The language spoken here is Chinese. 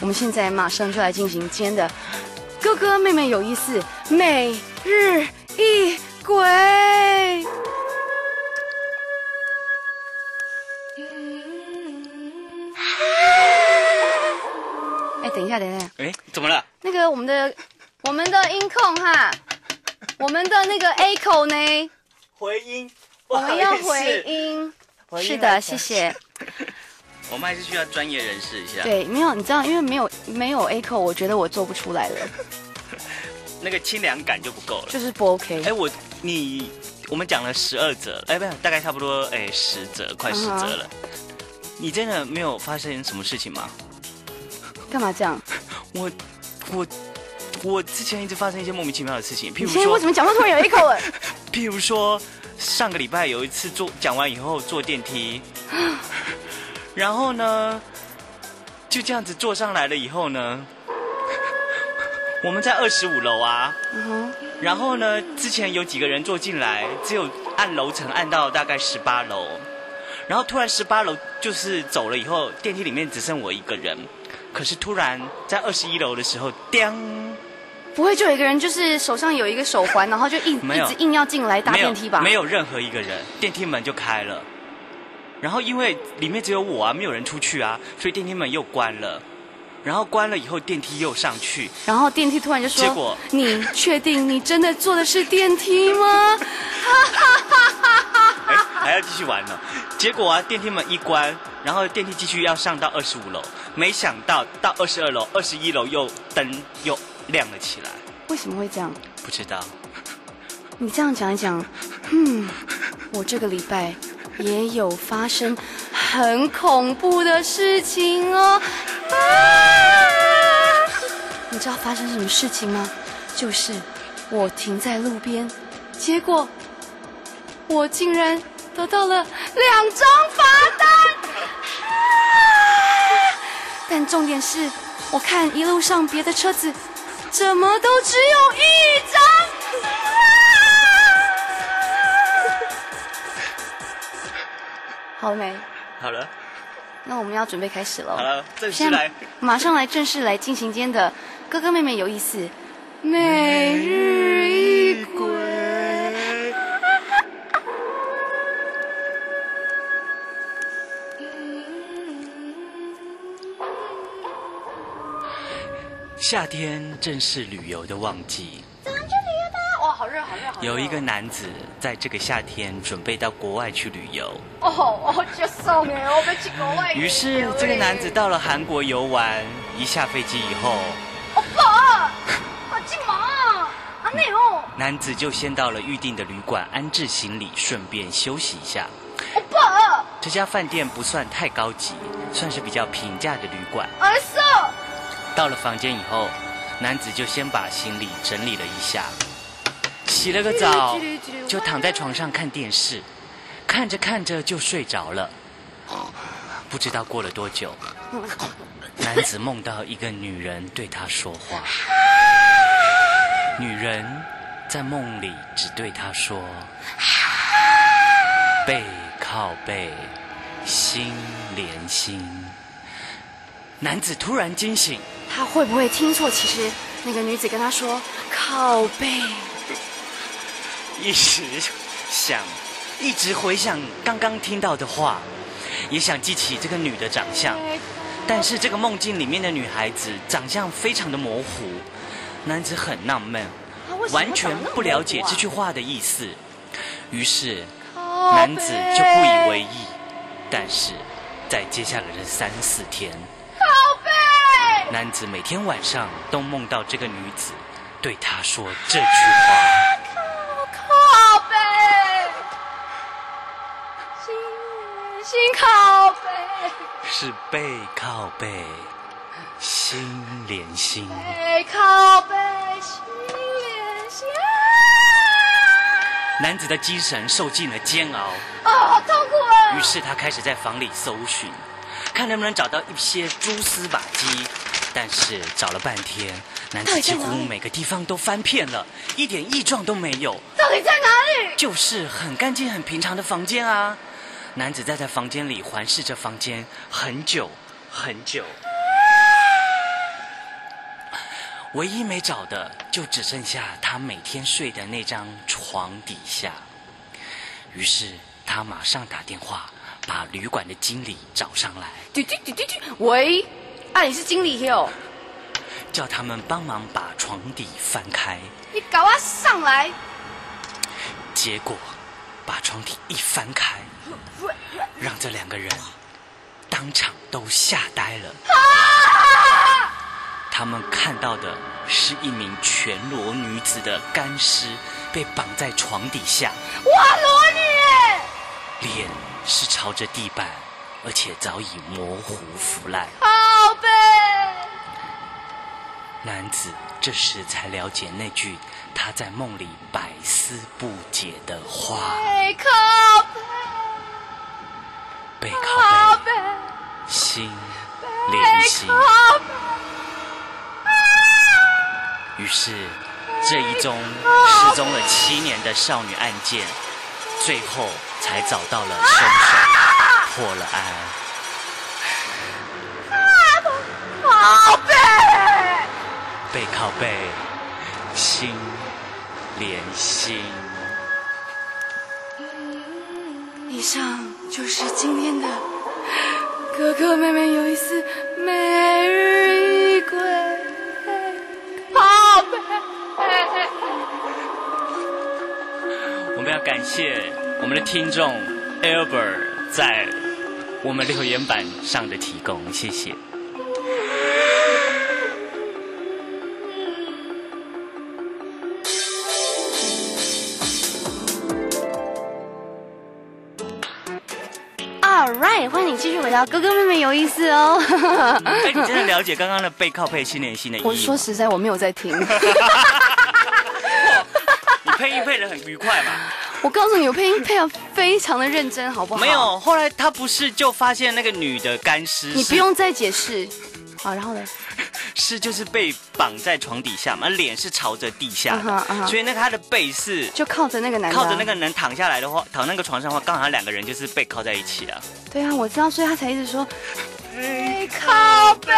我们现在马上就来进行今天的哥哥妹妹有意思每日一鬼。哎，等一下，等一下，哎，怎么了？那个我们的我们的音控哈，我们的那个 A 口呢，回音，我们要回音。回音是的，谢谢。我们还是需要专业人士一下。，对，没有，你知道，因为没有没有 A 口，我觉得我做不出来了，那个清凉感就不够了。就是不 OK。哎，我你我们讲了十二折，哎，不是，大概差不多哎十折，快十折了。你真的没有发生什么事情吗？干嘛这样？我我我之前一直发生一些莫名其妙的事情，譬如说为什，么讲话突然有 A 口了？譬如说上个礼拜有一次坐讲完以后坐电梯，然后呢就这样子坐上来了以后呢，我们在二十五楼啊，嗯哼，然后呢，之前有几个人坐进来，只有按楼层按到大概十八楼，然后突然十八楼就是走了以后，电梯里面只剩我一个人。可是突然在二十一楼的时候，叮，不会就有一个人就是手上有一个手环，然后就一没有一直硬要进来搭电梯吧？没有任何一个人，电梯门就开了。然后因为里面只有我啊，没有人出去啊，所以电梯门又关了。然后关了以后，电梯又上去，然后电梯突然就说：“结果你确定你真的坐的是电梯吗 哎，还要继续玩呢。结果啊，电梯门一关，然后电梯继续要上到二十五楼，没想到到二十二楼、二十一楼又灯又亮了起来，？”为什么会这样？不知道。你这样讲一讲，嗯，我这个礼拜也有发生很恐怖的事情哦。啊！你知道发生什么事情吗？就是我停在路边，结果我竟然得到了两张罚单。啊但重点是，我看一路上别的车子怎么都只有一好了没？好了，那我们要准备开始了。好了，正式现在来。马上来正式来进行今天的哥哥妹妹有意思，每日一鬼。夏天正是旅游的旺季！有一个男子在这个夏天准备到国外去旅游，哦哦，就送哎，我们去国外。于是这个男子到了韩国游玩，一下飞机以后，欧巴，快进忙啊！阿内哦，男子就先到了预定的旅馆安置行李，顺便休息一下。欧巴，这家饭店不算太高级，算是比较平价的旅馆。儿子，到了房间以后，男子就先把行李整理了一下，洗了个澡，就躺在床上看电视，看着看着就睡着了。不知道过了多久，男子梦到一个女人对他说话，女人在梦里只对他说：“背靠背，心连心。”男子突然惊醒，他会不会听错？其实那个女子跟他说靠背。一时想，一直回想刚刚听到的话，也想记起这个女的长相，但是这个梦境里面的女孩子长相非常的模糊，男子很纳闷，完全不了解这句话的意思，于是男子就不以为意。但是在接下来的三四天，宝贝。男子每天晚上都梦到这个女子对他说这句话。心靠背，是背靠背，心连心。背靠背，心连心。男子的精神受尽了煎熬，哦，好痛苦啊！于是他开始在房里搜寻，看能不能找到一些蛛丝马迹。但是找了半天，男子几乎每个地方都翻遍了，一点异状都没有，到底在哪里？就是很干净、很平常的房间啊。男子在在房间里环视着房间很久很久，唯一没找的就只剩下他每天睡的那张床底下。于是他马上打电话把旅馆的经理找上来，嘟嘟嘟嘟嘟，喂，啊，你是经理叫他们帮忙把床底翻开。你搞啊上来！结果把床底一翻开，让这两个人当场都吓呆了。他们看到的是一名全裸女子的干尸被绑在床底下，哇，裸女！脸是朝着地板，而且早已模糊腐烂。宝贝，男子这时才了解那句他在梦里百思不解的话：背靠背，靠背，心连心。于是，这一宗失踪了七年的少女案件，最后才找到了凶手，破了案。宝贝，背靠背，心连心。以上就是今天的哥哥妹妹有一丝每日一归。宝贝，我们要感谢我们的听众 Albert 在我们留言板上的提供，谢谢。All right，欢迎你继续回到哥哥妹妹有意思哦。哎，你真的 了解刚刚的背靠背心连心的意义吗？我说实在，我没有在听。你配音配的很愉快嘛？我告诉你，我配音配的非常的认真，好不好？没，有，后来他不是就发现那个女的干尸，你不用再解释。好，然后呢？是就是被绑在床底下嘛，脸是朝着地下的所以那个他的背是就靠着那个男靠着那个人躺下来的话，躺那个床上的话，刚好两个人就是背靠在一起啊。对啊，我知道，所以他才一直说背靠背，